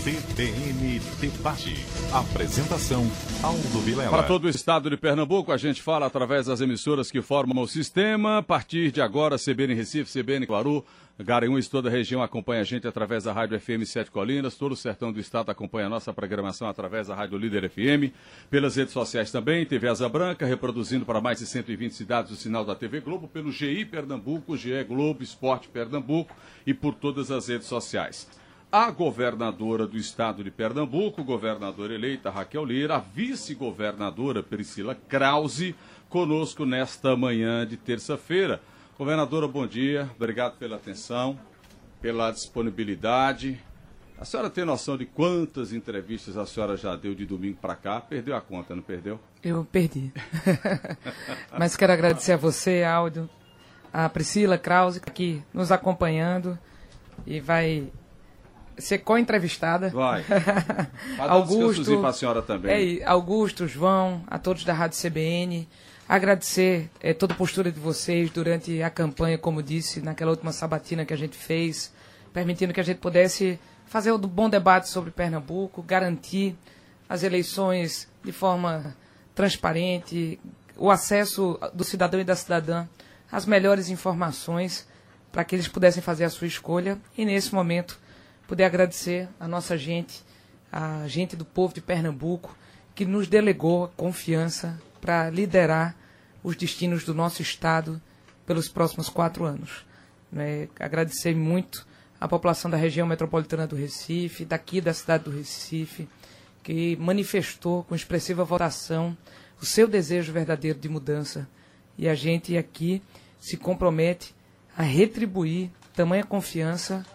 CBN Debate. Apresentação, Aldo Vilela. Para todo o estado de Pernambuco, a gente fala através das emissoras que formam o sistema. A partir de agora, CBN Recife, CBN Claru, Garanhuns, toda a região acompanha a gente através da Rádio FM 7 Colinas. Todo o sertão do estado acompanha a nossa programação através da Rádio Líder FM. Pelas redes sociais também, TV Asa Branca, reproduzindo para mais de 120 cidades o sinal da TV Globo, pelo GI Pernambuco, GE Globo, Esporte Pernambuco e por todas as redes sociais a governadora do estado de Pernambuco, governadora eleita Raquel Lira, a vice-governadora Priscila Krause, conosco nesta manhã de terça-feira. Governadora, bom dia, obrigado pela atenção, pela disponibilidade. A senhora tem noção de quantas entrevistas a senhora já deu de domingo para cá? Perdeu a conta, não perdeu? Eu perdi. Mas quero agradecer a você, Áudio, a Priscila Krause, aqui nos acompanhando e vai ser co-entrevistada. Vai. Augusto, para a senhora também. É, Augusto, João, a todos da Rádio CBN. Agradecer é, toda a postura de vocês durante a campanha, como disse, naquela última sabatina que a gente fez, permitindo que a gente pudesse fazer um bom debate sobre Pernambuco, garantir as eleições de forma transparente, o acesso do cidadão e da cidadã às melhores informações para que eles pudessem fazer a sua escolha. E nesse momento poder agradecer a nossa gente, a gente do povo de Pernambuco, que nos delegou a confiança para liderar os destinos do nosso Estado pelos próximos quatro anos. Né? Agradecer muito a população da região metropolitana do Recife, daqui da cidade do Recife, que manifestou com expressiva votação o seu desejo verdadeiro de mudança. E a gente aqui se compromete a retribuir tamanha confiança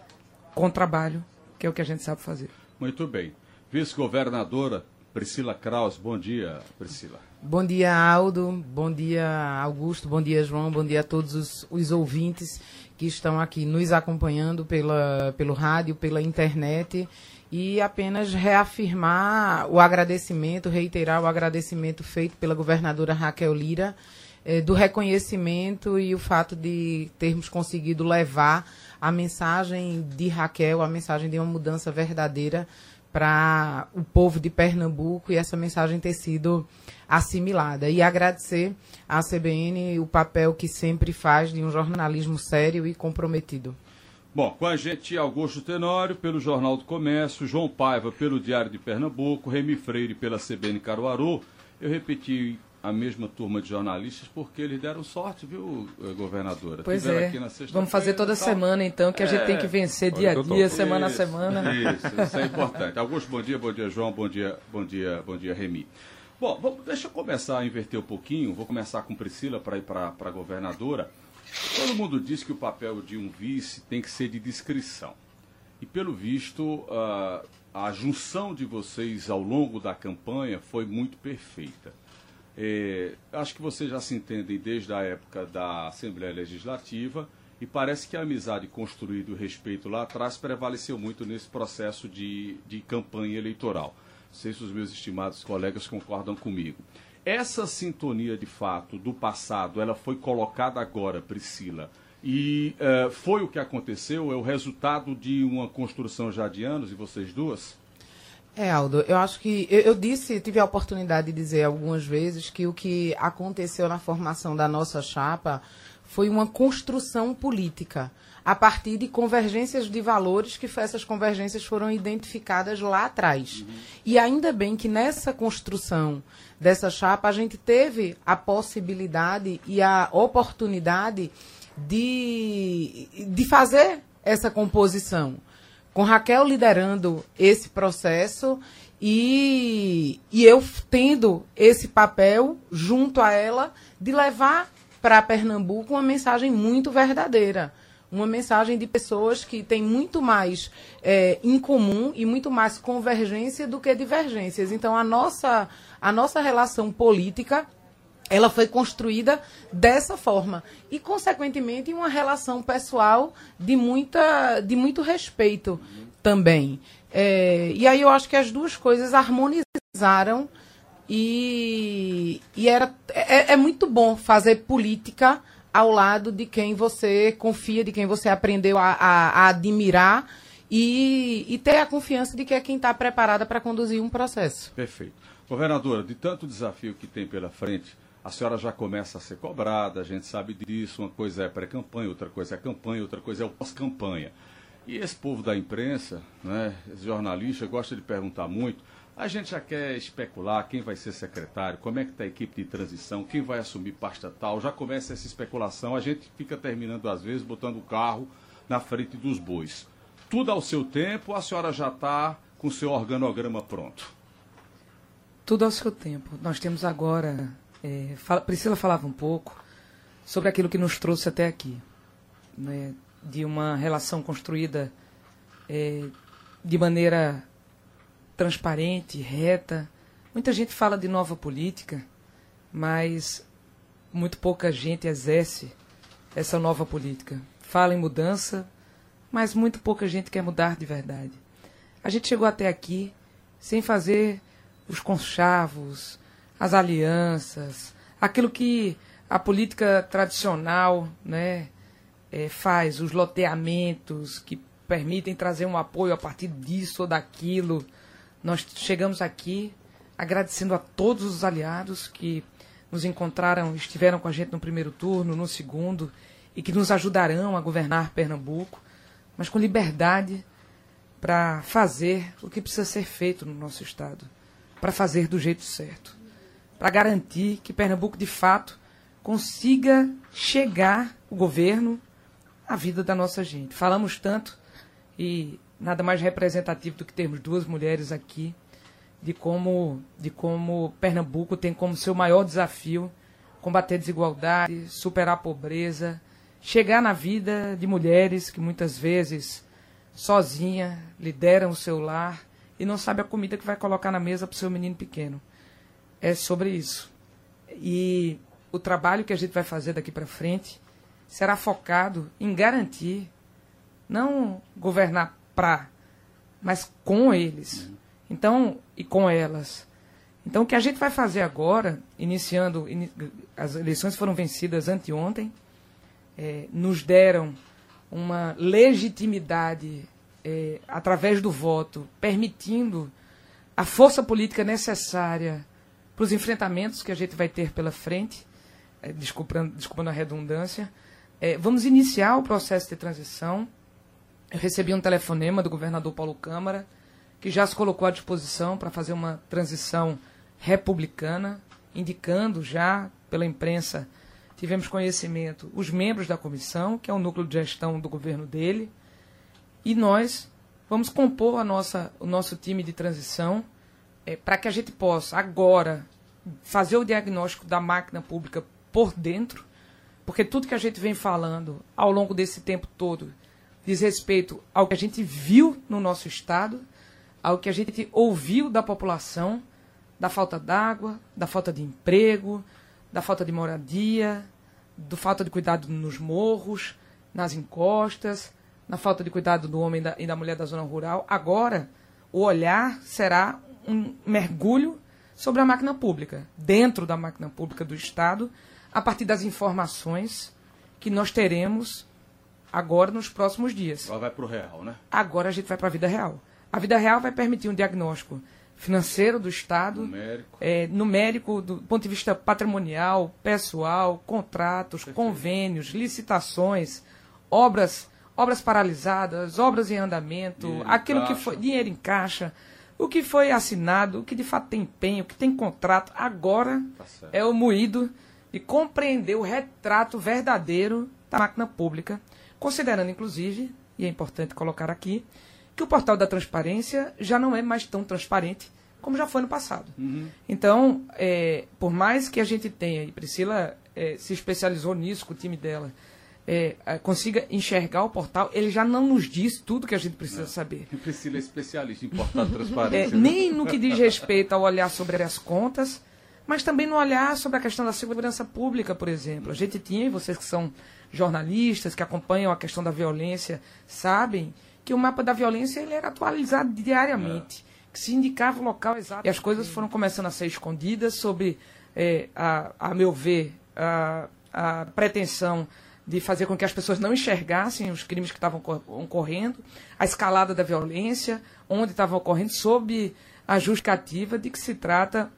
com trabalho, que é o que a gente sabe fazer. Muito bem. Vice-governadora Priscila Kraus, bom dia, Priscila. Bom dia, Aldo. Bom dia, Augusto. Bom dia, João. Bom dia a todos os, os ouvintes que estão aqui nos acompanhando pela, pelo rádio, pela internet. E apenas reafirmar o agradecimento, reiterar o agradecimento feito pela governadora Raquel Lira, eh, do reconhecimento e o fato de termos conseguido levar a mensagem de Raquel, a mensagem de uma mudança verdadeira para o povo de Pernambuco e essa mensagem ter sido assimilada. E agradecer à CBN o papel que sempre faz de um jornalismo sério e comprometido. Bom, com a gente Augusto Tenório, pelo Jornal do Comércio, João Paiva, pelo Diário de Pernambuco, Remy Freire, pela CBN Caruaru. Eu repeti a mesma turma de jornalistas porque eles deram sorte, viu, eh, governadora? Pois Tiveram é. Vamos fazer toda tal. semana, então, que a gente tem que é. vencer dia a dia, semana isso, a semana. Isso, isso é importante. Augusto, bom dia, bom dia, João, bom dia, bom dia, bom dia, Remy. Bom, vamos, deixa eu começar a inverter um pouquinho. Vou começar com Priscila para ir para a governadora. Todo mundo diz que o papel de um vice tem que ser de descrição. E pelo visto, uh, a junção de vocês ao longo da campanha foi muito perfeita. É, acho que vocês já se entendem desde a época da Assembleia Legislativa e parece que a amizade construída e o respeito lá atrás prevaleceu muito nesse processo de, de campanha eleitoral. Não sei se os meus estimados colegas concordam comigo. Essa sintonia de fato do passado, ela foi colocada agora, Priscila, e uh, foi o que aconteceu? É o resultado de uma construção já de anos e vocês duas? É, Aldo, eu acho que eu, eu, disse, tive a oportunidade de dizer algumas vezes que o que aconteceu na formação da nossa chapa foi uma construção política a partir de convergências de valores que essas convergências foram identificadas lá atrás. Uhum. E ainda bem que nessa construção dessa chapa a gente teve a possibilidade e a oportunidade de, de fazer essa composição com Raquel liderando esse processo e, e eu tendo esse papel junto a ela de levar para Pernambuco uma mensagem muito verdadeira. Uma mensagem de pessoas que têm muito mais é, em comum e muito mais convergência do que divergências. Então, a nossa, a nossa relação política ela foi construída dessa forma e consequentemente uma relação pessoal de muita de muito respeito também é, e aí eu acho que as duas coisas harmonizaram e, e era é, é muito bom fazer política ao lado de quem você confia de quem você aprendeu a, a, a admirar e, e ter a confiança de que é quem está preparada para conduzir um processo. Perfeito. Governadora, de tanto desafio que tem pela frente, a senhora já começa a ser cobrada, a gente sabe disso, uma coisa é pré-campanha, outra coisa é campanha, outra coisa é pós-campanha. E esse povo da imprensa, né, esse jornalista, gosta de perguntar muito. A gente já quer especular quem vai ser secretário, como é que está a equipe de transição, quem vai assumir pasta tal. Já começa essa especulação, a gente fica terminando às vezes botando o carro na frente dos bois. Tudo ao seu tempo, a senhora já está com o seu organograma pronto. Tudo ao seu tempo. Nós temos agora. É, fala, Priscila falava um pouco sobre aquilo que nos trouxe até aqui. Né, de uma relação construída é, de maneira transparente, reta. Muita gente fala de nova política, mas muito pouca gente exerce essa nova política. Fala em mudança, mas muito pouca gente quer mudar de verdade. A gente chegou até aqui sem fazer os conchavos, as alianças, aquilo que a política tradicional né, é, faz, os loteamentos que permitem trazer um apoio a partir disso ou daquilo. Nós chegamos aqui agradecendo a todos os aliados que nos encontraram, estiveram com a gente no primeiro turno, no segundo, e que nos ajudarão a governar Pernambuco, mas com liberdade para fazer o que precisa ser feito no nosso Estado, para fazer do jeito certo, para garantir que Pernambuco, de fato, consiga chegar, o governo, à vida da nossa gente. Falamos tanto e nada mais representativo do que termos duas mulheres aqui, de como, de como Pernambuco tem como seu maior desafio combater a desigualdade, superar a pobreza, chegar na vida de mulheres que muitas vezes sozinha lideram o seu lar e não sabe a comida que vai colocar na mesa para o seu menino pequeno. É sobre isso. E o trabalho que a gente vai fazer daqui para frente será focado em garantir não governar para, mas com eles. Então, e com elas. Então, o que a gente vai fazer agora, iniciando, in, as eleições foram vencidas anteontem, é, nos deram uma legitimidade é, através do voto, permitindo a força política necessária para os enfrentamentos que a gente vai ter pela frente, é, desculpando, desculpando a redundância. É, vamos iniciar o processo de transição eu recebi um telefonema do governador Paulo Câmara, que já se colocou à disposição para fazer uma transição republicana, indicando já pela imprensa, tivemos conhecimento, os membros da comissão, que é o núcleo de gestão do governo dele, e nós vamos compor a nossa, o nosso time de transição é, para que a gente possa, agora, fazer o diagnóstico da máquina pública por dentro, porque tudo que a gente vem falando ao longo desse tempo todo diz respeito ao que a gente viu no nosso estado, ao que a gente ouviu da população, da falta d'água, da falta de emprego, da falta de moradia, do falta de cuidado nos morros, nas encostas, na falta de cuidado do homem e da mulher da zona rural. Agora, o olhar será um mergulho sobre a máquina pública, dentro da máquina pública do Estado, a partir das informações que nós teremos agora nos próximos dias. Agora vai para o real, né? Agora a gente vai para a vida real. A vida real vai permitir um diagnóstico financeiro do Estado, numérico, é, numérico do ponto de vista patrimonial, pessoal, contratos, Perfeito. convênios, licitações, obras, obras paralisadas, obras em andamento, dinheiro aquilo que foi dinheiro em caixa, o que foi assinado, o que de fato tem empenho, o que tem contrato, agora tá é o moído de compreender o retrato verdadeiro da máquina pública Considerando, inclusive, e é importante colocar aqui, que o portal da transparência já não é mais tão transparente como já foi no passado. Uhum. Então, é, por mais que a gente tenha, e Priscila é, se especializou nisso com o time dela, é, consiga enxergar o portal, ele já não nos diz tudo que a gente precisa não. saber. Priscila é especialista em portal transparência. É, nem no que diz respeito ao olhar sobre as contas, mas também no olhar sobre a questão da segurança pública, por exemplo. A gente tinha, e vocês que são jornalistas que acompanham a questão da violência sabem que o mapa da violência ele era atualizado diariamente, é. que se indicava o local exato. E as coisas foram começando a ser escondidas sob, é, a, a meu ver, a, a pretensão de fazer com que as pessoas não enxergassem os crimes que estavam ocorrendo, a escalada da violência, onde estavam ocorrendo, sob a justificativa de que se trata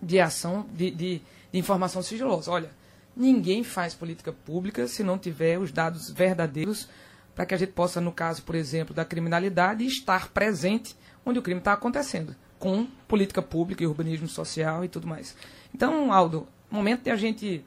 de ação de, de, de informação sigilosa. Olha, ninguém faz política pública se não tiver os dados verdadeiros para que a gente possa, no caso, por exemplo, da criminalidade, estar presente onde o crime está acontecendo, com política pública e urbanismo social e tudo mais. Então, Aldo, momento de a gente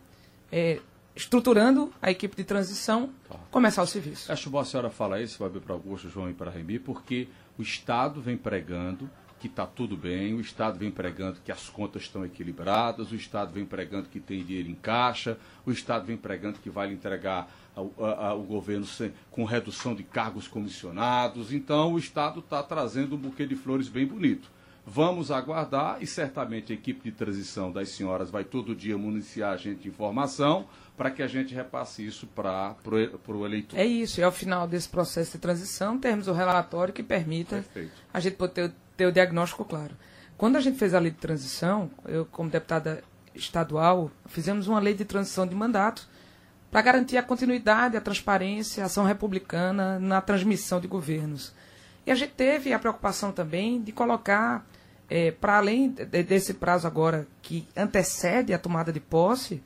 é, estruturando a equipe de transição, tá. começar o serviço. Acho bom a senhora falar isso, vir para Augusto, João e para Remi, porque o Estado vem pregando que está tudo bem, o Estado vem pregando que as contas estão equilibradas, o Estado vem pregando que tem dinheiro em caixa, o Estado vem pregando que vai entregar ao, ao governo sem, com redução de cargos comissionados. Então, o Estado está trazendo um buquê de flores bem bonito. Vamos aguardar e certamente a equipe de transição das senhoras vai todo dia municiar a gente de informação para que a gente repasse isso para o eleitor. É isso, e ao final desse processo de transição temos o relatório que permita Perfeito. a gente poder ter o diagnóstico claro. Quando a gente fez a lei de transição, eu, como deputada estadual, fizemos uma lei de transição de mandato para garantir a continuidade, a transparência, a ação republicana na transmissão de governos. E a gente teve a preocupação também de colocar, é, para além de, desse prazo agora que antecede a tomada de posse,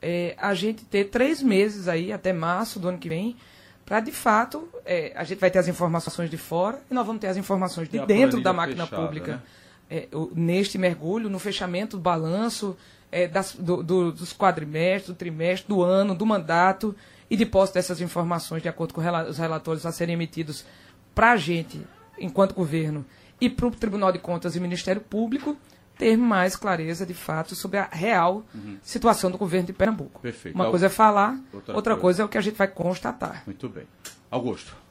é, a gente ter três meses aí, até março do ano que vem, para de fato é, a gente vai ter as informações de fora e nós vamos ter as informações de dentro da máquina fechada, pública né? é, o, neste mergulho, no fechamento do balanço é, das, do, do, dos quadrimestres, do trimestre, do ano, do mandato e de posse dessas informações de acordo com os relatórios a serem emitidos para a gente, enquanto governo, e para o Tribunal de Contas e Ministério Público ter mais clareza de fato sobre a real uhum. situação do governo de Pernambuco. Perfeito. Uma coisa é falar, outra, outra coisa. coisa é o que a gente vai constatar. Muito bem. Augusto.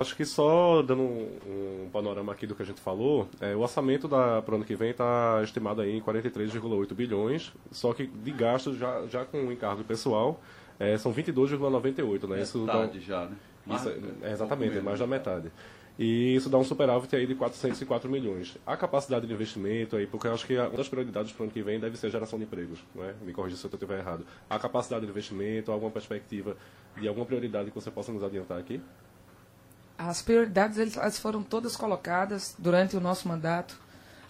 Acho que só dando um, um, panorama aqui do que a gente falou, é, o orçamento para o ano que vem está estimado aí em 43,8 bilhões, só que de gastos já, já com o encargo pessoal é, são 22,98, né? Isso metade dá, já, né? Isso, é, exatamente, um mais da metade. E isso dá um superávit aí de 404 milhões. A capacidade de investimento aí, porque eu acho que uma das prioridades para o ano que vem deve ser geração de empregos, né? me corrija se eu estiver errado. A capacidade de investimento, alguma perspectiva de alguma prioridade que você possa nos adiantar aqui? As prioridades elas foram todas colocadas durante o nosso mandato,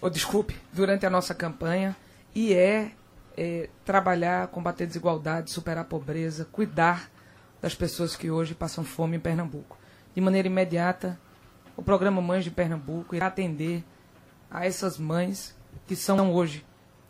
ou desculpe, durante a nossa campanha, e é, é trabalhar, combater desigualdade, superar a pobreza, cuidar das pessoas que hoje passam fome em Pernambuco. De maneira imediata, o programa Mães de Pernambuco irá atender a essas mães que são hoje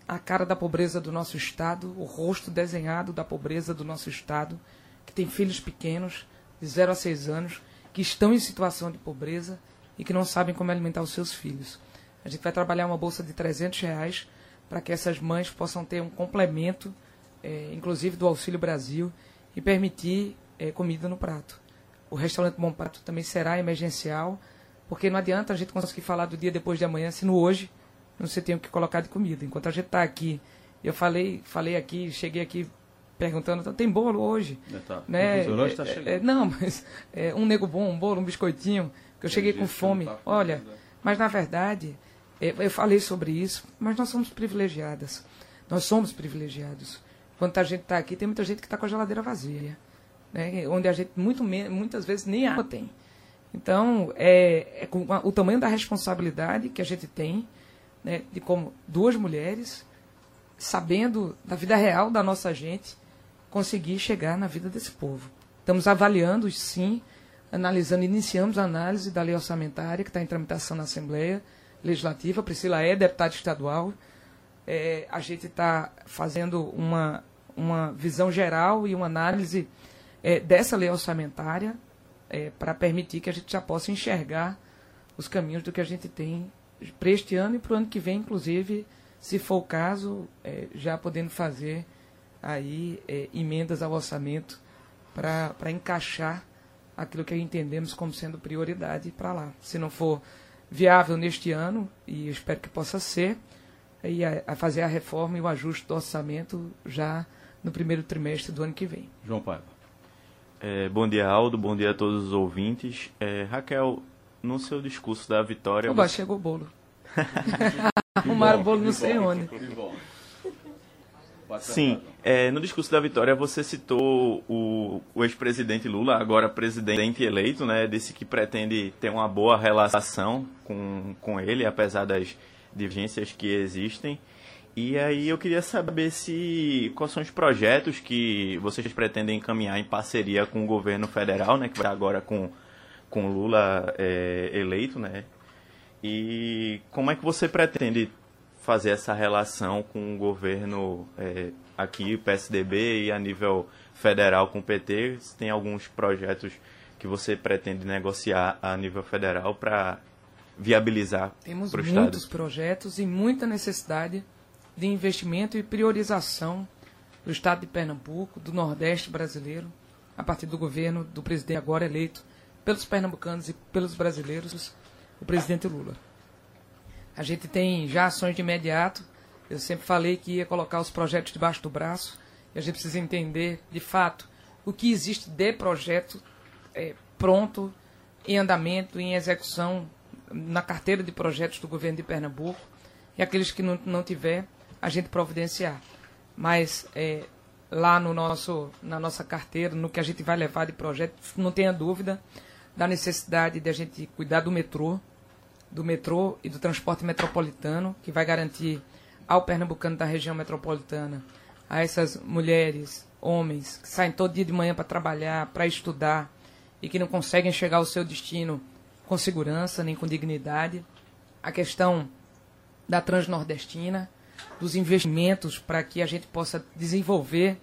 a cara da pobreza do nosso Estado, o rosto desenhado da pobreza do nosso Estado, que tem filhos pequenos, de 0 a 6 anos, que estão em situação de pobreza e que não sabem como alimentar os seus filhos. A gente vai trabalhar uma bolsa de 300 reais para que essas mães possam ter um complemento, é, inclusive do Auxílio Brasil, e permitir é, comida no prato. O restaurante Bom Prato também será emergencial, porque não adianta a gente conseguir falar do dia depois de amanhã se no hoje não se tem o que colocar de comida. Enquanto a gente está aqui, eu falei, falei aqui, cheguei aqui perguntando, tem bolo hoje? É, tá. Né? O tá é, é, não, mas é, um nego bom, um bolo, um biscoitinho, que eu cheguei com fome. Tá Olha, mas na verdade, é, eu falei sobre isso, mas nós somos privilegiadas. Nós somos privilegiados. Quando a gente está aqui, tem muita gente que está com a geladeira vazia. Né? Onde a gente muito, muitas vezes nem água tem. Então, é, é o tamanho da responsabilidade que a gente tem, né, de como duas mulheres, sabendo da vida real da nossa gente, conseguir chegar na vida desse povo. Estamos avaliando, sim, analisando, iniciamos a análise da lei orçamentária que está em tramitação na Assembleia Legislativa. A Priscila é deputada estadual. É, a gente está fazendo uma, uma visão geral e uma análise é, dessa lei orçamentária é, para permitir que a gente já possa enxergar os caminhos do que a gente tem para este ano e para o ano que vem, inclusive, se for o caso, é, já podendo fazer aí é, emendas ao orçamento para encaixar aquilo que entendemos como sendo prioridade para lá. Se não for viável neste ano, e espero que possa ser, aí a, a fazer a reforma e o ajuste do orçamento já no primeiro trimestre do ano que vem. João Paiva. É, bom dia, Aldo. Bom dia a todos os ouvintes. É, Raquel, no seu discurso da vitória. Oba, você... chegou o bolo. Arrumaram o bolo não sei onde. Sim, é, no discurso da vitória você citou o, o ex-presidente Lula, agora presidente eleito, né? Disse que pretende ter uma boa relação com, com ele, apesar das divergências que existem. E aí eu queria saber se quais são os projetos que vocês pretendem encaminhar em parceria com o governo federal, né? Que vai agora com, com Lula é, eleito, né? E como é que você pretende fazer essa relação com o governo é, aqui, PSDB, e a nível federal com o PT? Se tem alguns projetos que você pretende negociar a nível federal para viabilizar Temos muitos Estado? projetos e muita necessidade de investimento e priorização do Estado de Pernambuco, do Nordeste brasileiro, a partir do governo do presidente agora eleito pelos pernambucanos e pelos brasileiros, o presidente Lula. A gente tem já ações de imediato. Eu sempre falei que ia colocar os projetos debaixo do braço. E a gente precisa entender, de fato, o que existe de projeto é, pronto, em andamento, em execução, na carteira de projetos do governo de Pernambuco. E aqueles que não, não tiver, a gente providenciar. Mas é, lá no nosso, na nossa carteira, no que a gente vai levar de projeto, não tenha dúvida da necessidade de a gente cuidar do metrô, do metrô e do transporte metropolitano, que vai garantir ao pernambucano da região metropolitana, a essas mulheres, homens, que saem todo dia de manhã para trabalhar, para estudar e que não conseguem chegar ao seu destino com segurança nem com dignidade. A questão da Transnordestina, dos investimentos para que a gente possa desenvolver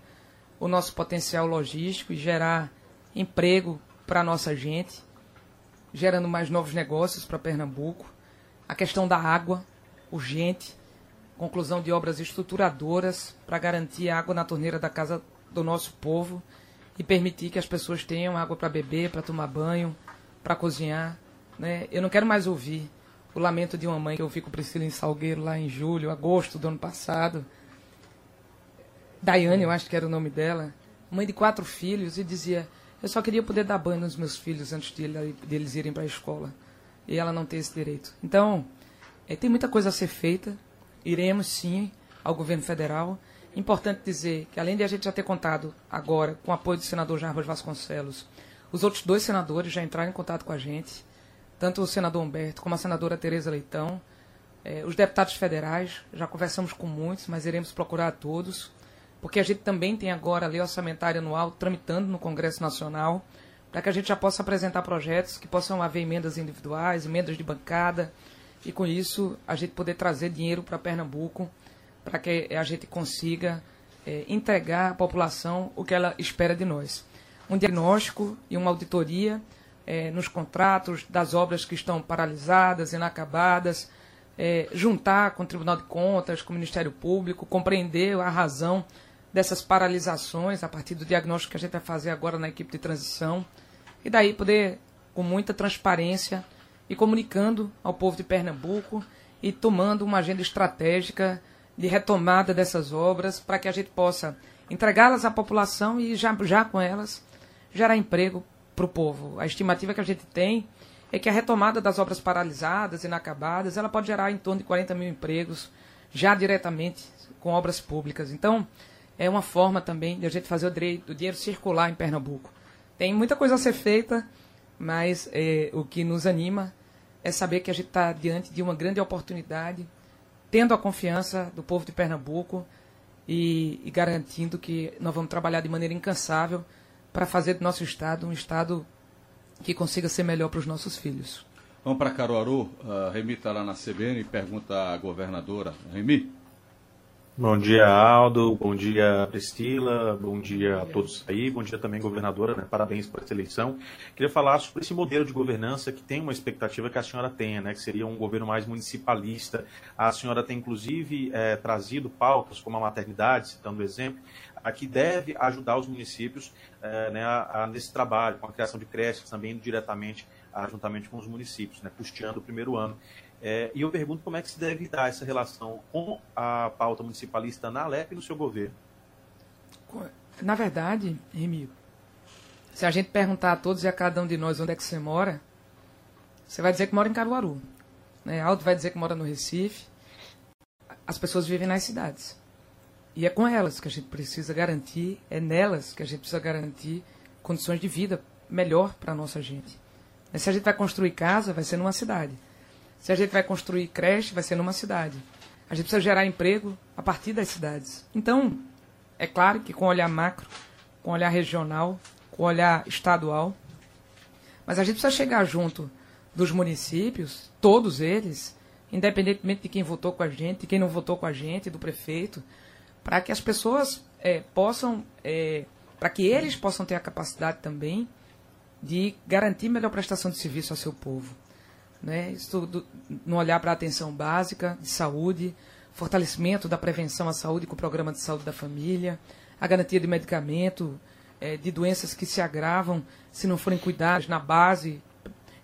o nosso potencial logístico e gerar emprego para a nossa gente gerando mais novos negócios para Pernambuco. A questão da água, urgente. Conclusão de obras estruturadoras para garantir água na torneira da casa do nosso povo e permitir que as pessoas tenham água para beber, para tomar banho, para cozinhar. Né? Eu não quero mais ouvir o lamento de uma mãe que eu vi com Priscila em Salgueiro lá em julho, agosto do ano passado. Daiane, eu acho que era o nome dela. Mãe de quatro filhos e dizia: eu só queria poder dar banho nos meus filhos antes de, eles irem para a escola. E ela não tem esse direito. Então, é, tem muita coisa a ser feita. Iremos sim ao governo federal. Importante dizer que, além de a gente já ter contado agora com o apoio do senador Jarbas Vasconcelos, os outros dois senadores já entraram em contato com a gente, tanto o senador Humberto como a senadora Tereza Leitão. É, os deputados federais, já conversamos com muitos, mas iremos procurar a todos porque a gente também tem agora a lei orçamentária anual tramitando no Congresso Nacional, para que a gente já possa apresentar projetos que possam haver emendas individuais, emendas de bancada, e com isso a gente poder trazer dinheiro para Pernambuco, para que a gente consiga é, entregar à população o que ela espera de nós. Um diagnóstico e uma auditoria é, nos contratos das obras que estão paralisadas, inacabadas, é, juntar com o Tribunal de Contas, com o Ministério Público, compreender a razão dessas paralisações a partir do diagnóstico que a gente vai fazer agora na equipe de transição e daí poder, com muita transparência e comunicando ao povo de Pernambuco e tomando uma agenda estratégica de retomada dessas obras para que a gente possa entregá-las à população e já, já com elas gerar emprego para o povo. A estimativa que a gente tem é que a retomada das obras paralisadas, inacabadas, ela pode gerar em torno de 40 mil empregos já diretamente com obras públicas. Então, é uma forma também de a gente fazer o, direito, o dinheiro circular em Pernambuco. Tem muita coisa a ser feita, mas é, o que nos anima é saber que a gente está diante de uma grande oportunidade, tendo a confiança do povo de Pernambuco e, e garantindo que nós vamos trabalhar de maneira incansável para fazer do nosso Estado um Estado que consiga ser melhor para os nossos filhos. Vamos para Caruaru. A Remi está lá na CBN e pergunta à governadora. Remi? Bom dia, Aldo. Bom dia, Priscila. Bom dia a todos aí. Bom dia também, governadora. Né? Parabéns por essa eleição. Queria falar sobre esse modelo de governança que tem uma expectativa que a senhora tenha, né? que seria um governo mais municipalista. A senhora tem, inclusive, é, trazido pautas como a maternidade, citando o exemplo, a que deve ajudar os municípios é, né, a, a, nesse trabalho, com a criação de creches, também diretamente, juntamente com os municípios, né, custeando o primeiro ano. É, e eu pergunto como é que se deve dar essa relação com a pauta municipalista na Alep e no seu governo. Na verdade, Remy, se a gente perguntar a todos e a cada um de nós onde é que você mora, você vai dizer que mora em Caruaru. Né? Aldo vai dizer que mora no Recife. As pessoas vivem nas cidades. E é com elas que a gente precisa garantir, é nelas que a gente precisa garantir condições de vida melhor para a nossa gente. Se a gente vai construir casa, vai ser numa cidade. Se a gente vai construir creche, vai ser numa cidade. A gente precisa gerar emprego a partir das cidades. Então, é claro que com olhar macro, com olhar regional, com olhar estadual, mas a gente precisa chegar junto dos municípios, todos eles, independentemente de quem votou com a gente, de quem não votou com a gente, do prefeito, para que as pessoas é, possam, é, para que eles possam ter a capacidade também de garantir melhor prestação de serviço ao seu povo. Né? Isso do, no olhar para a atenção básica de saúde, fortalecimento da prevenção à saúde com o programa de saúde da família, a garantia de medicamento, é, de doenças que se agravam se não forem cuidadas na base,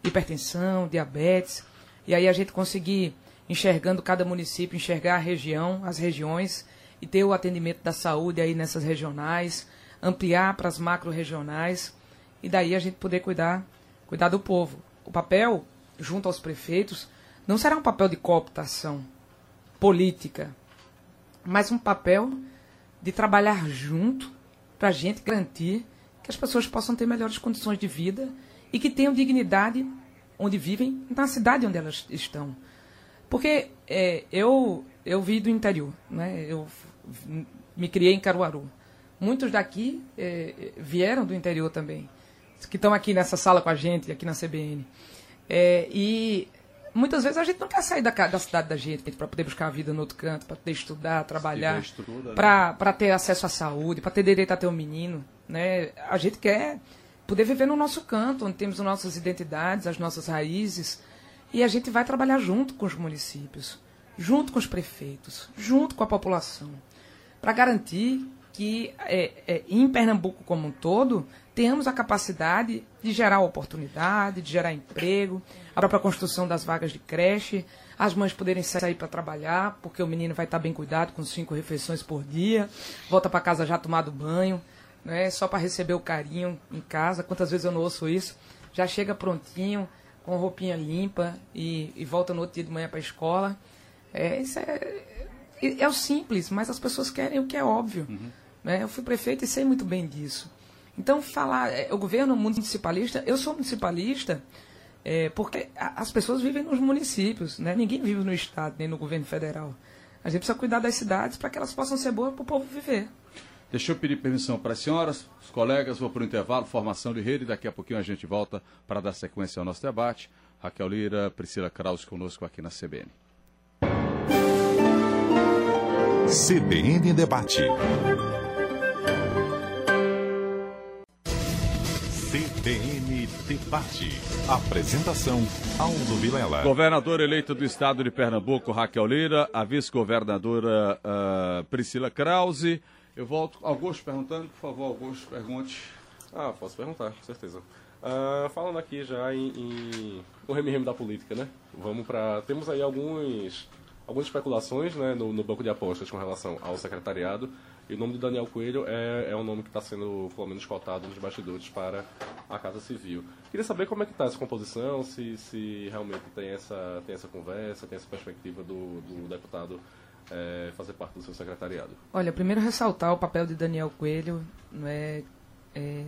hipertensão, diabetes, e aí a gente conseguir, enxergando cada município, enxergar a região, as regiões, e ter o atendimento da saúde aí nessas regionais, ampliar para as macro-regionais, e daí a gente poder cuidar, cuidar do povo. O papel, junto aos prefeitos, não será um papel de cooptação política, mas um papel de trabalhar junto para a gente garantir que as pessoas possam ter melhores condições de vida e que tenham dignidade onde vivem, na cidade onde elas estão. Porque é, eu, eu vi do interior, né? eu me criei em Caruaru. Muitos daqui é, vieram do interior também, que estão aqui nessa sala com a gente, aqui na CBN. É, e muitas vezes a gente não quer sair da, da cidade da gente para poder buscar a vida no outro canto, para poder estudar, trabalhar, né? para ter acesso à saúde, para ter direito a ter um menino. Né? A gente quer poder viver no nosso canto, onde temos as nossas identidades, as nossas raízes. E a gente vai trabalhar junto com os municípios, junto com os prefeitos, junto com a população, para garantir que é, é, em Pernambuco como um todo tenhamos a capacidade de gerar oportunidade, de gerar emprego, a própria construção das vagas de creche, as mães poderem sair para trabalhar, porque o menino vai estar bem cuidado com cinco refeições por dia, volta para casa já tomado banho, né, só para receber o carinho em casa. Quantas vezes eu não ouço isso? Já chega prontinho, com roupinha limpa e, e volta no outro dia de manhã para a escola. É, isso é, é, o simples, mas as pessoas querem o que é óbvio. Uhum. Né? Eu fui prefeito e sei muito bem disso. Então, falar, é, o governo municipalista, eu sou municipalista é, porque as pessoas vivem nos municípios, né? ninguém vive no Estado, nem no governo federal. A gente precisa cuidar das cidades para que elas possam ser boas para o povo viver. Deixa eu pedir permissão para as senhoras, os colegas, vou para o intervalo, formação de rede, daqui a pouquinho a gente volta para dar sequência ao nosso debate. Raquel Lira, Priscila Kraus conosco aqui na CBN. CBN Debate. CBN Debate. Apresentação: Aldo Vilela. Governadora eleita do estado de Pernambuco, Raquel Lira, a vice-governadora uh, Priscila Krause eu volto. Augusto perguntando, por favor, Augusto, pergunte. Ah, posso perguntar, com certeza. Uh, falando aqui já em, em o remi da política, né? Vamos para temos aí alguns algumas especulações, né, no, no, banco de apostas com relação ao secretariado. E o nome de Daniel Coelho é, é um nome que está sendo, pelo menos, cotado nos bastidores para a Casa Civil. Queria saber como é que está essa composição, se, se realmente tem essa, tem essa conversa, tem essa perspectiva do, do deputado é, fazer parte do seu secretariado? Olha, primeiro ressaltar o papel de Daniel Coelho. É, é,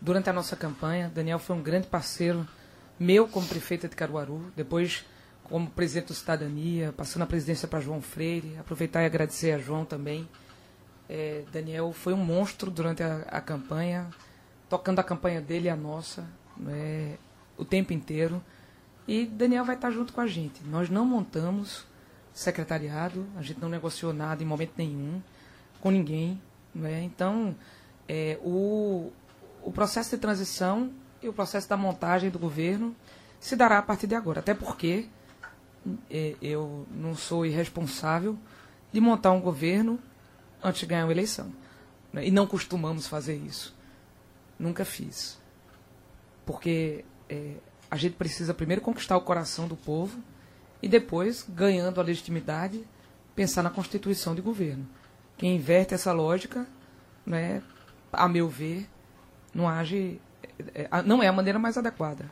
durante a nossa campanha, Daniel foi um grande parceiro meu como prefeita de Caruaru, depois como presidente do Cidadania, passando a presidência para João Freire. Aproveitar e agradecer a João também. É, Daniel foi um monstro durante a, a, campanha, tocando a campanha dele e a nossa é, o tempo inteiro. E Daniel vai estar junto com a gente. Nós não montamos secretariado, a gente não negociou nada em momento nenhum com ninguém. Né? Então, é, o, o processo de transição e o processo da montagem do governo se dará a partir de agora. Até porque eu não sou irresponsável de montar um governo antes de ganhar uma eleição. Né? E não costumamos fazer isso. Nunca fiz. Porque é, a gente precisa primeiro conquistar o coração do povo e depois, ganhando a legitimidade, pensar na constituição de governo. Quem inverte essa lógica, né, a meu ver, não age, é, é, não é a maneira mais adequada.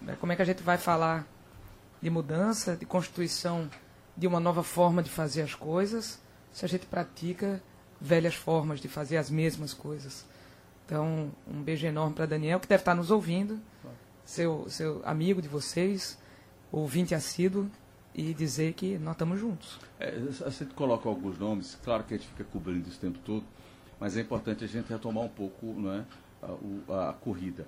Né, como é que a gente vai falar de mudança, de constituição de uma nova forma de fazer as coisas, se a gente pratica velhas formas de fazer as mesmas coisas. Então, um beijo enorme para Daniel, que deve estar nos ouvindo, seu, seu amigo de vocês, ouvinte assíduo, e dizer que nós estamos juntos. É, a gente coloca alguns nomes, claro que a gente fica cobrindo isso o tempo todo, mas é importante a gente retomar um pouco não é, a, a corrida.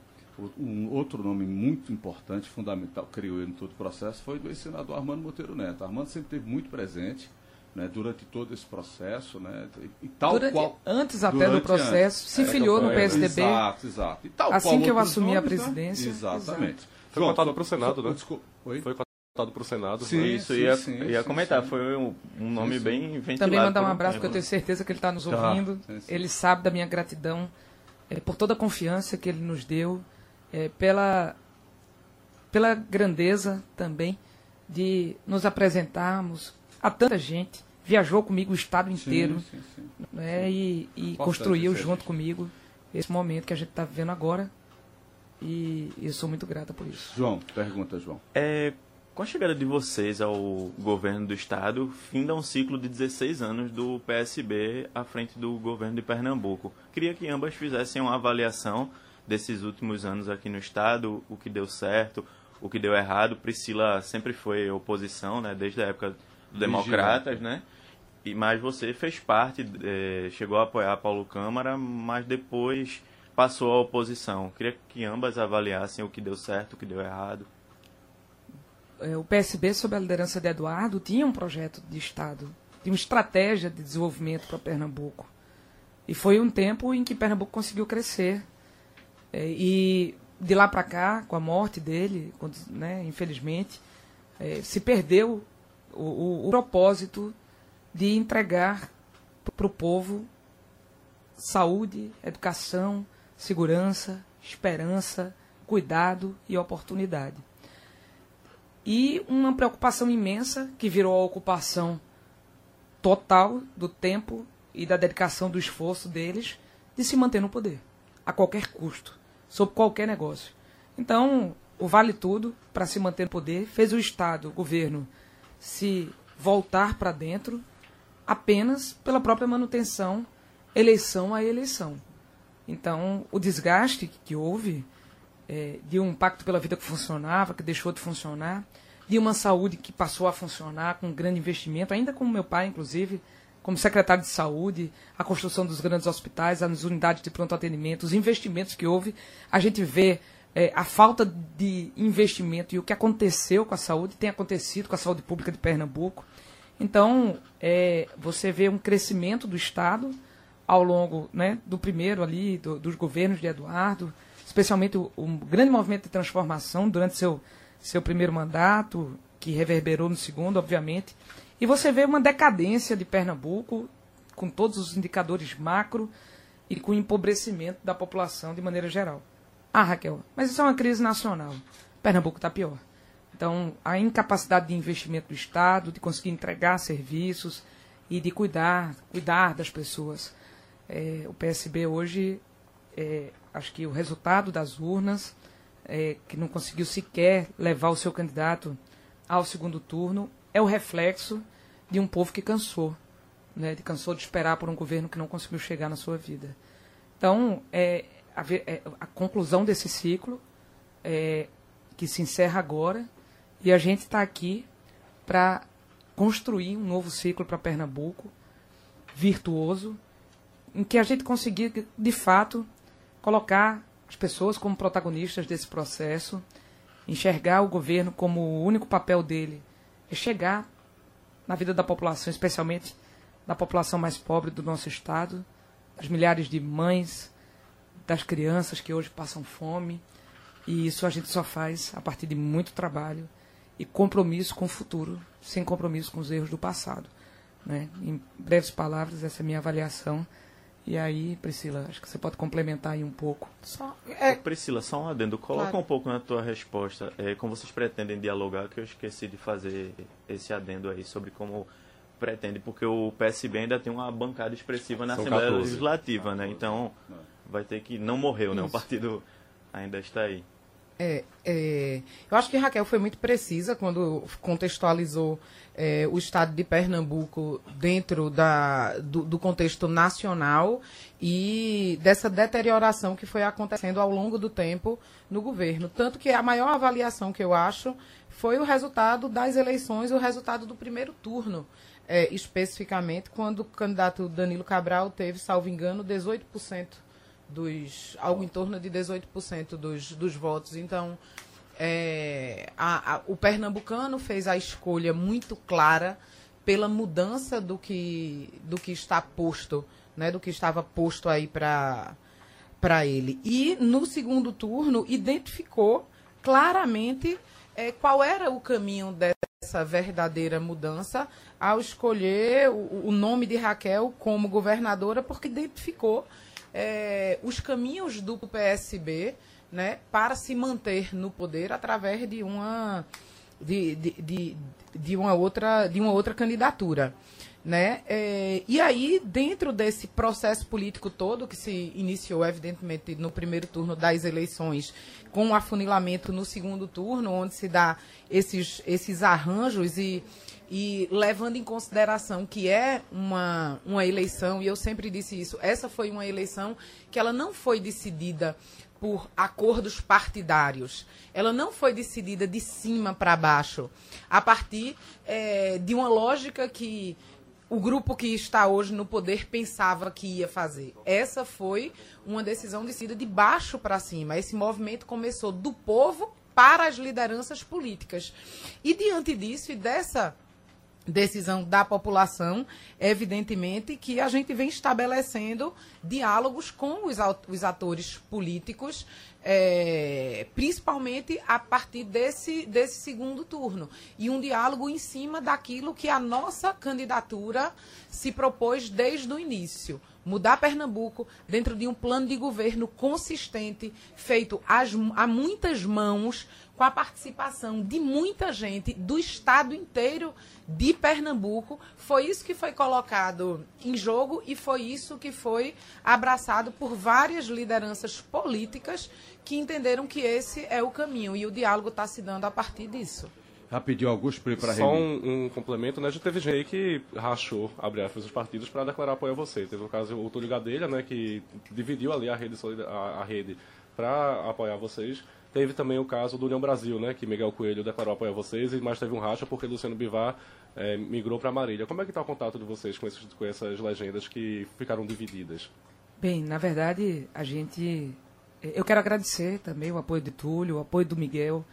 Um outro nome muito importante, fundamental, creio eu, em todo o processo, foi do senador Armando Monteiro Neto. Armando sempre esteve muito presente né, durante todo esse processo, né, e tal durante, qual... Antes até do processo, antes, se é, filiou no PSDB. Exato, exato. assim que eu assumi nomes, a né? presidência. Né? Exatamente. Exato. Foi João, cotado para o Senado, né? Desculpa, Foi cotado para o Senado. Sim, isso, sim, ia, sim, ia sim, comentar. Foi um, um nome bem ventilado. Também mandar um abraço, porque eu tenho certeza que ele está nos tá. ouvindo. Ele sabe da minha gratidão é, por toda a confiança que ele nos deu é, pela, pela grandeza também de nos apresentarmos a tanta gente. Viajou comigo o estado inteiro sim, sim, sim. Né, e, e construiu junto comigo esse momento que a gente está vivendo agora. E eu sou muito grata por isso. João, pergunta, João. É, com a chegada de vocês ao governo do estado, finda um ciclo de 16 anos do PSB à frente do governo de Pernambuco. Queria que ambas fizessem uma avaliação desses últimos anos aqui no estado, o que deu certo, o que deu errado. Priscila sempre foi oposição, né, desde a época dos democratas, né? E mas você fez parte, é, chegou a apoiar Paulo Câmara, mas depois passou à oposição. Queria que ambas avaliassem o que deu certo, o que deu errado. É, o PSB, sob a liderança de Eduardo, tinha um projeto de Estado, tinha uma estratégia de desenvolvimento para Pernambuco. E foi um tempo em que Pernambuco conseguiu crescer. É, e de lá para cá, com a morte dele, quando, né, infelizmente, é, se perdeu o, o, o, propósito de entregar para o povo saúde, educação, segurança, esperança, cuidado e oportunidade. E uma preocupação imensa que virou a ocupação total do tempo e da dedicação do esforço deles de se manter no poder, a qualquer custo sob qualquer negócio. Então, o Vale Tudo, para se manter no poder, fez o Estado, o governo, se voltar para dentro apenas pela própria manutenção, eleição a eleição. Então, o desgaste que houve é, de um pacto pela vida que funcionava, que deixou de funcionar, de uma saúde que passou a funcionar com um grande investimento, ainda como meu pai, inclusive, como secretário de saúde, a construção dos grandes hospitais, as unidades de pronto atendimento, os investimentos que houve, a gente vê é, a falta de investimento e o que aconteceu com a saúde tem acontecido com a saúde pública de Pernambuco. Então, é, você vê um crescimento do Estado ao longo né, do primeiro ali, do, dos governos de Eduardo, especialmente o, um grande movimento de transformação durante seu, seu primeiro mandato, que reverberou no segundo, obviamente. E você vê uma decadência de Pernambuco, com todos os indicadores macro e com o empobrecimento da população de maneira geral. Ah, Raquel, mas isso é uma crise nacional. Pernambuco está pior. Então, a incapacidade de investimento do Estado, de conseguir entregar serviços e de cuidar, cuidar das pessoas. É, o PSB hoje, é, acho que o resultado das urnas, é, que não conseguiu sequer levar o seu candidato ao segundo turno, é o reflexo de um povo que cansou, né, de cansou de esperar por um governo que não conseguiu chegar na sua vida. Então, é, a, é, a conclusão desse ciclo, é, que se encerra agora, e a gente está aqui para construir um novo ciclo para Pernambuco, virtuoso, em que a gente conseguir, de fato, colocar as pessoas como protagonistas desse processo, enxergar o governo como o único papel dele é chegar na vida da população, especialmente da população mais pobre do nosso estado, das milhares de mães, das crianças que hoje passam fome. E isso a gente só faz a partir de muito trabalho e compromisso com o futuro, sem compromisso com os erros do passado. Né? Em breves palavras, essa é a minha avaliação e aí, Priscila, acho que você pode complementar aí um pouco. Só, é... Priscila, só um adendo. Coloca claro. um pouco na tua resposta é, como vocês pretendem dialogar, que eu esqueci de fazer esse adendo aí sobre como pretende, porque o PSB ainda tem uma bancada expressiva na São Assembleia 14. Legislativa, 14. né? Então vai ter que. Não morreu, Isso. né? O partido ainda está aí. É, é, eu acho que Raquel foi muito precisa quando contextualizou é, o estado de Pernambuco dentro da, do, do, contexto nacional e dessa deterioração que foi acontecendo ao longo do tempo no governo. Tanto que a maior avaliação que eu acho foi o resultado das eleições, o resultado do primeiro turno, é, especificamente, quando o candidato Danilo Cabral teve, salvo engano, 18% dos. algo em torno de 18% dos, dos votos. Então, é, a, a, o pernambucano fez a escolha muito clara pela mudança do que, do que está posto, né, do que estava posto aí para ele. E no segundo turno identificou claramente é, qual era o caminho dessa verdadeira mudança ao escolher o, o nome de Raquel como governadora, porque identificou é, os caminhos do PSB né, para se manter no poder através de uma, de, de, de, de uma, outra, de uma outra candidatura. Né? É, e aí, dentro desse processo político todo, que se iniciou, evidentemente, no primeiro turno das eleições, com o afunilamento no segundo turno, onde se dá esses, esses arranjos e e levando em consideração que é uma, uma eleição, e eu sempre disse isso, essa foi uma eleição que ela não foi decidida por acordos partidários. Ela não foi decidida de cima para baixo, a partir é, de uma lógica que o grupo que está hoje no poder pensava que ia fazer. Essa foi uma decisão decidida de baixo para cima. Esse movimento começou do povo para as lideranças políticas. E diante disso e dessa decisão da população, evidentemente que a gente vem estabelecendo diálogos com os, atores políticos, é, principalmente a partir desse, desse segundo turno. E um diálogo em cima daquilo que a nossa candidatura se propôs desde o início. Mudar Pernambuco dentro de um plano de governo consistente, feito às, a muitas mãos, com a participação de muita gente do estado inteiro de Pernambuco. Foi isso que foi colocado em jogo e foi isso que foi abraçado por várias lideranças políticas que entenderam que esse é o caminho e o diálogo está se dando a partir disso. Rapidinho, Augusto, para Só um, um, complemento, né? Já teve gente que rachou, abre aspas, os partidos para declarar apoio a você. Teve o caso o Túlio Gadelha, né? Que dividiu ali a rede, a, a rede para apoiar vocês. Teve também o caso do União Brasil, né, que Miguel Coelho declarou apoio a vocês, mas teve um racha porque Luciano Bivar é, migrou para Marília. Como é que está o contato de vocês com, esses, com essas legendas que ficaram divididas? Bem, na verdade, a gente... Eu quero agradecer também o apoio de Túlio, o apoio do Miguel,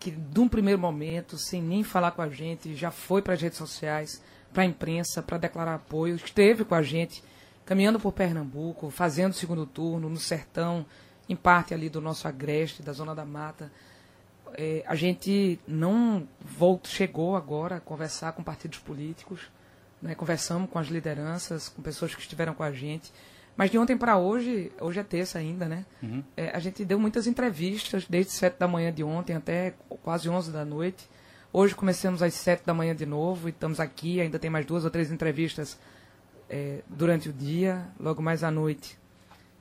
que de um primeiro momento, sem nem falar com a gente, já foi para as redes sociais, para a imprensa, para declarar apoio, esteve com a gente, caminhando por Pernambuco, fazendo o segundo turno, no sertão, em parte ali do nosso agreste, da Zona da Mata. É, a gente não voltou, chegou agora a conversar com partidos políticos, né, conversamos com as lideranças, com pessoas que estiveram com a gente. Mas de ontem para hoje, hoje é terça ainda, né? Uhum. É, a gente deu muitas entrevistas, desde sete da manhã de ontem até quase onze da noite. Hoje começamos às sete da manhã de novo e estamos aqui. Ainda tem mais duas ou três entrevistas é, durante o dia. Logo mais à noite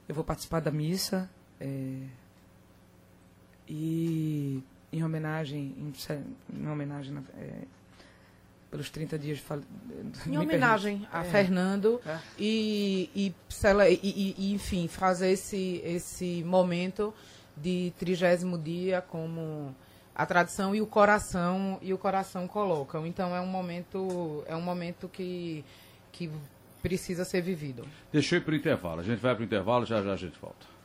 eu vou participar da missa é, e em homenagem, em, em homenagem é, pelos 30 dias de Em homenagem a é. Fernando é. E, e, e, e, enfim, fazer esse, esse momento de trigésimo dia como a tradição e o coração e o coração colocam. Então é um momento é um momento que, que precisa ser vivido. Ir para o intervalo. A gente vai para o intervalo, já já a gente volta.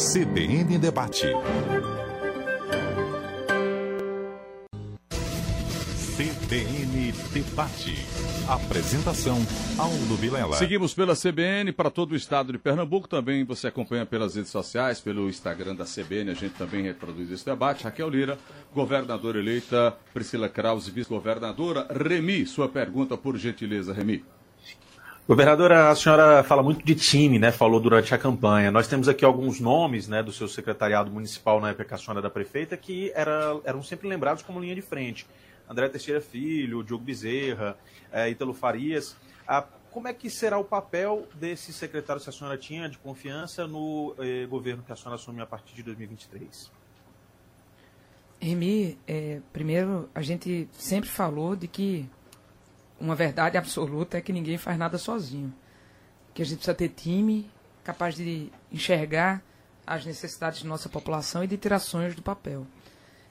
CBN Debate. CBN Debate. Apresentação Aldo Vilela. Seguimos pela CBN para todo o estado de Pernambuco. Também você acompanha pelas redes sociais, pelo Instagram da CBN. A gente também reproduz esse debate. Raquel Lira, governadora eleita. Priscila Krause, vice-governadora. Remi, sua pergunta, por gentileza, Remi. Governadora, a senhora fala muito de time, né? Falou durante a campanha. Nós temos aqui alguns nomes, né, do seu secretariado municipal na época que a senhora era prefeita, que era, eram sempre lembrados como linha de frente. André Teixeira Filho, Diogo Bezerra, é, Ítalo Farias. A, como é que será o papel desse secretário, se a senhora tinha de confiança, no eh, governo que a senhora assume a partir de 2023? Remy, é, primeiro, a gente sempre falou de que uma verdade absoluta é que ninguém faz nada sozinho. Que a gente precisa ter time capaz de enxergar as necessidades de nossa população e de ter ações do papel.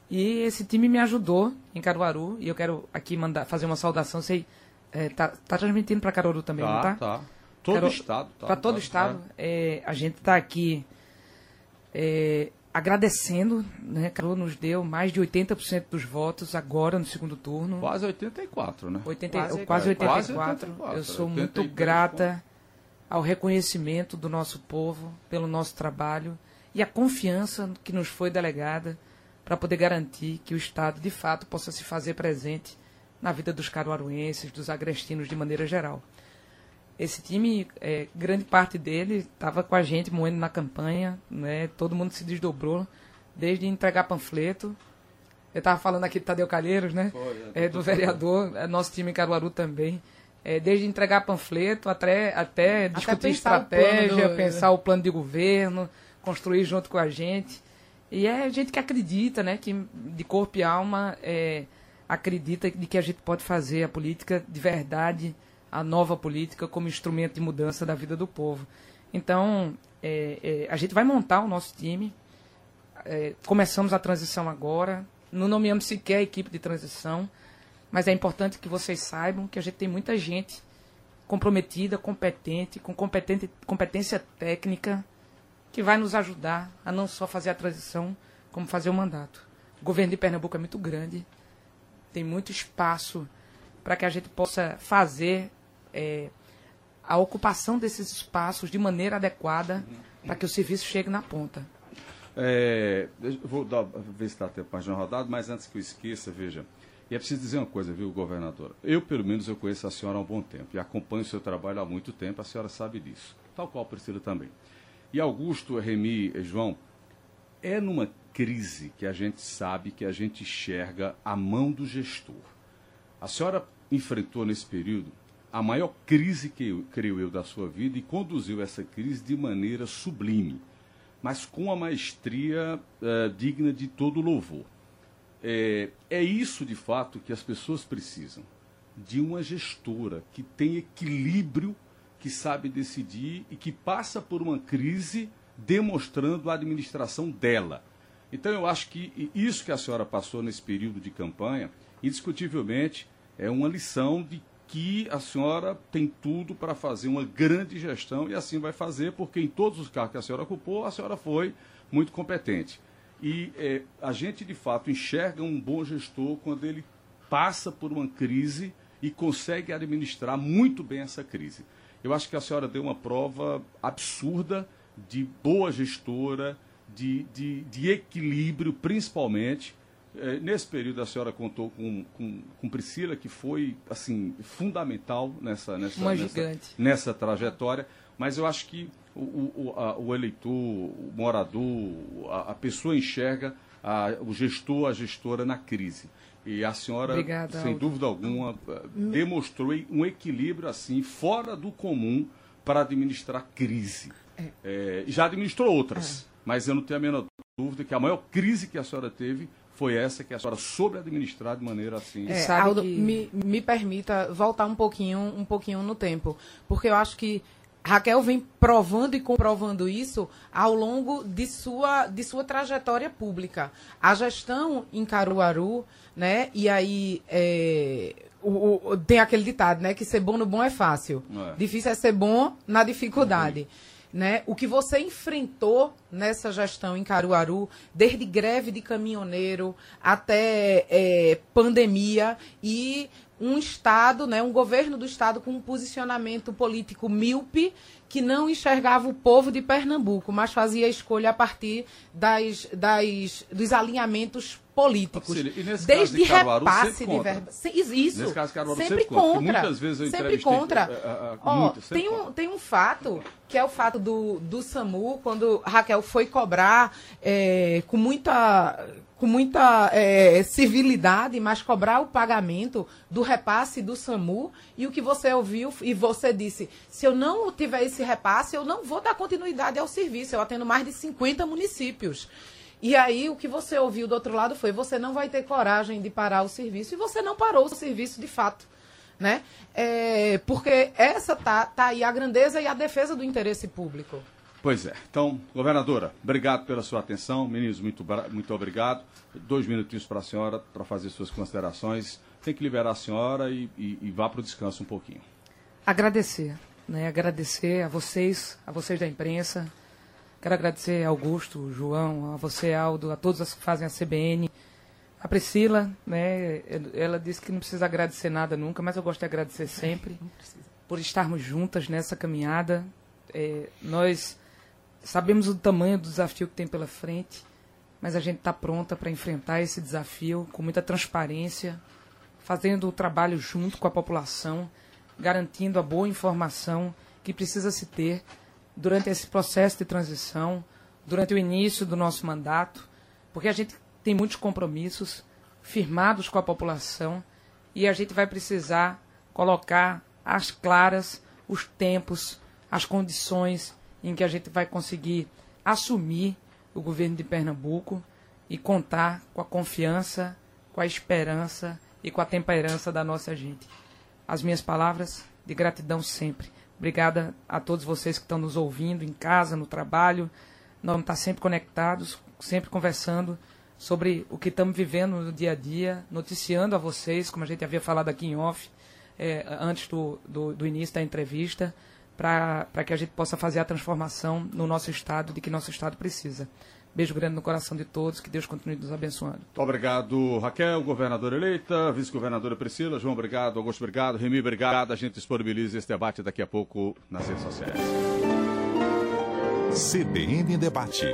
E esse time me ajudou em Caruaru, e eu quero aqui mandar fazer uma saudação. Sei, é, tá, tá transmitindo para Caruaru também, tá, não tá? Tá, Todo Caru... estado. Tá, para todo tá, estado. É, a gente está aqui é, agradecendo, né? Caruaru nos deu mais de 80% dos votos agora no segundo turno. Quase 84, né? 80, quase, quase 84. 84. Eu sou 83 muito grata ao reconhecimento do nosso povo pelo nosso trabalho e a confiança que nos foi delegada para poder garantir que o Estado, de fato, possa se fazer presente na vida dos caruaruenses, dos agrestinos de maneira geral. Esse time, é, grande parte dele estava com a gente moendo na campanha, né? todo mundo se desdobrou, desde entregar panfleto. Eu estava falando aqui de Tadeu Calheiros, né? é, do vereador, é, nosso time em Caruaru também. É, desde entregar panfleto até, até discutir pensar o plano estratégia, do- pensar o plano de governo, construir junto com a gente. E é gente que acredita, né? Que de corpo e alma é, acredita de que a gente pode fazer a política de verdade, a nova política, como instrumento de mudança da vida do povo. Então, é, é, a gente vai montar o nosso time. É, começamos a transição agora. Não nomeamos sequer a equipe de transição. Mas é importante que vocês saibam que a gente tem muita gente comprometida, competente, com competente, competência técnica, que vai nos ajudar a não só fazer a transição, como fazer o mandato. O governo de Pernambuco é muito grande, tem muito espaço para que a gente possa fazer é, a ocupação desses espaços de maneira adequada para que o serviço chegue na ponta. É, vou dar, ver se dá tempo para uma rodada, mas antes que eu esqueça, veja. E é preciso dizer uma coisa, viu, governador? Eu, pelo menos, eu conheço a senhora há um bom tempo e acompanho o seu trabalho há muito tempo, a senhora sabe disso. Tal qual Priscila também. E Augusto, Remy, João, é numa crise que a gente sabe, que a gente enxerga a mão do gestor. A senhora enfrentou nesse período a maior crise que eu, creio eu da sua vida e conduziu essa crise de maneira sublime, mas com a maestria eh, digna de todo louvor. É, é isso de fato que as pessoas precisam, de uma gestora que tem equilíbrio, que sabe decidir e que passa por uma crise demonstrando a administração dela. Então eu acho que isso que a senhora passou nesse período de campanha, indiscutivelmente, é uma lição de que a senhora tem tudo para fazer uma grande gestão e assim vai fazer, porque em todos os cargos que a senhora ocupou, a senhora foi muito competente. E eh, a gente, de fato, enxerga um bom gestor quando ele passa por uma crise e consegue administrar muito bem essa crise. Eu acho que a senhora deu uma prova absurda de boa gestora, de, de, de equilíbrio, principalmente. Eh, nesse período, a senhora contou com, com, com Priscila, que foi assim fundamental nessa, nessa, nessa, nessa trajetória. Mas eu acho que o, o, a- o eleitor, o morador, a, a pessoa enxerga a- o gestor, a gestora na crise. E a senhora, Obrigada, sem Aldo. dúvida alguma, eh, demonstrou um equilíbrio assim fora do comum para administrar crise. Eh, já administrou outras, mas eu não tenho a menor dúvida que a maior crise que a senhora teve foi essa que a senhora soube administrar de maneira assim. É, Sabe Aldo, que- me, me permita voltar um pouquinho, um pouquinho no tempo, porque eu acho que Raquel vem provando e comprovando isso ao longo de sua, de sua trajetória pública. A gestão em Caruaru, né? E aí é, o- o- tem aquele ditado, né? Que ser bom no bom é fácil. É. Difícil é ser bom na dificuldade. Né? O que você enfrentou nessa gestão em Caruaru, desde greve de caminhoneiro até é, pandemia e um Estado, né, um governo do Estado com um posicionamento político míope que não enxergava o povo de Pernambuco, mas fazia a escolha a partir das, das, dos alinhamentos políticos. E nesse Desde caso de Caruaru, repasse de verba. Se- Isso. Nesse caso Caruaru, sempre sempre contra, muitas vezes eu sempre contra. eh, eh, Ó, muitas, sempre tem, um, tem um fato, que é o fato do, do SAMU, quando Raquel foi cobrar eh, com muita, com muita eh, civilidade, mas cobrar o pagamento do repasse do SAMU, e o que você ouviu, e você disse, se eu não tiver esse repasse, eu não vou dar continuidade ao serviço, eu atendo mais de 50 municípios. E aí o que você ouviu do outro lado foi, você não vai ter coragem de parar o serviço, e você não parou o serviço de fato né? É, porque essa tá, tá aí a grandeza e a defesa do interesse público. Pois é. Então, governadora, obrigado pela sua atenção. Meninos, muito, muito obrigado. Dois minutinhos para a senhora para fazer suas considerações. Tem que liberar a senhora e, e- e vá para o descanso um pouquinho. agradecer, né? Agradecer a vocês, a vocês da imprensa. Quero agradecer a Augusto, João, a você, Aldo, a todos os que fazem a CBN. A Priscila, né? Ela disse que não precisa agradecer nada nunca, mas eu gosto de agradecer sempre por estarmos juntas nessa caminhada. É, nós sabemos o tamanho do desafio que tem pela frente, mas a gente está pronta para enfrentar esse desafio com muita transparência, fazendo o trabalho junto com a população, garantindo a boa informação que precisa se ter durante esse processo de transição, durante o início do nosso mandato, porque a gente tem muitos compromissos firmados com a população e a gente vai precisar colocar às claras os tempos, as condições em que a gente vai conseguir assumir o governo de Pernambuco e contar com a confiança, com a esperança e com a temperança da nossa gente. As minhas palavras de gratidão sempre. Obrigada a todos vocês que estão nos ouvindo em casa, no trabalho. Nós vamos estar sempre conectados, sempre conversando sobre o que estamos vivendo no dia a dia, noticiando a vocês, como a gente havia falado aqui em off, eh, antes do, do, do início da entrevista, para que a gente possa fazer a transformação no nosso Estado, de que nosso Estado precisa. Beijo grande no coração de todos, que Deus continue nos abençoando. Muito obrigado, Raquel, governadora eleita, vice-governadora Priscila, João, obrigado, Augusto, obrigado, Remy, obrigado. A gente disponibiliza esse debate daqui a pouco nas redes sociais. CBN Debate.